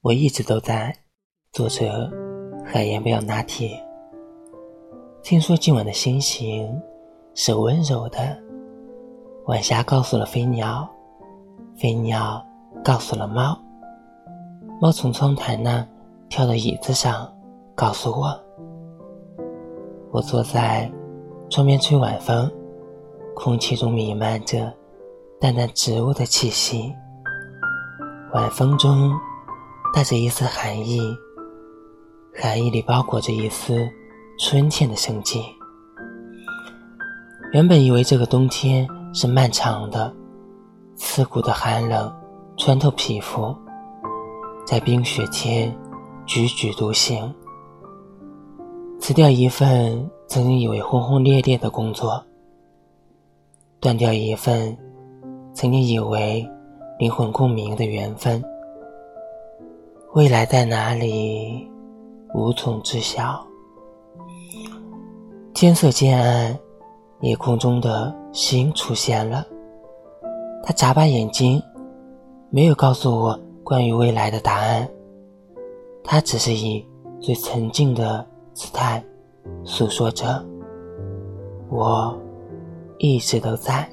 我一直都在。作者：海盐不要拿铁。听说今晚的星星是温柔的。晚霞告诉了飞鸟，飞鸟告诉了猫。猫从窗台那跳到椅子上，告诉我。我坐在窗边吹晚风，空气中弥漫着淡淡植物的气息。晚风中带着一丝寒意。寒意里包裹着一丝春天的生机。原本以为这个冬天是漫长的，刺骨的寒冷穿透皮肤，在冰雪天踽踽独行，辞掉一份曾经以为轰轰烈烈的工作，断掉一份曾经以为灵魂共鸣的缘分。未来在哪里？无从知晓。天色渐暗，夜空中的星出现了。他眨巴眼睛，没有告诉我关于未来的答案。他只是以最沉静的姿态诉说着：“我一直都在。”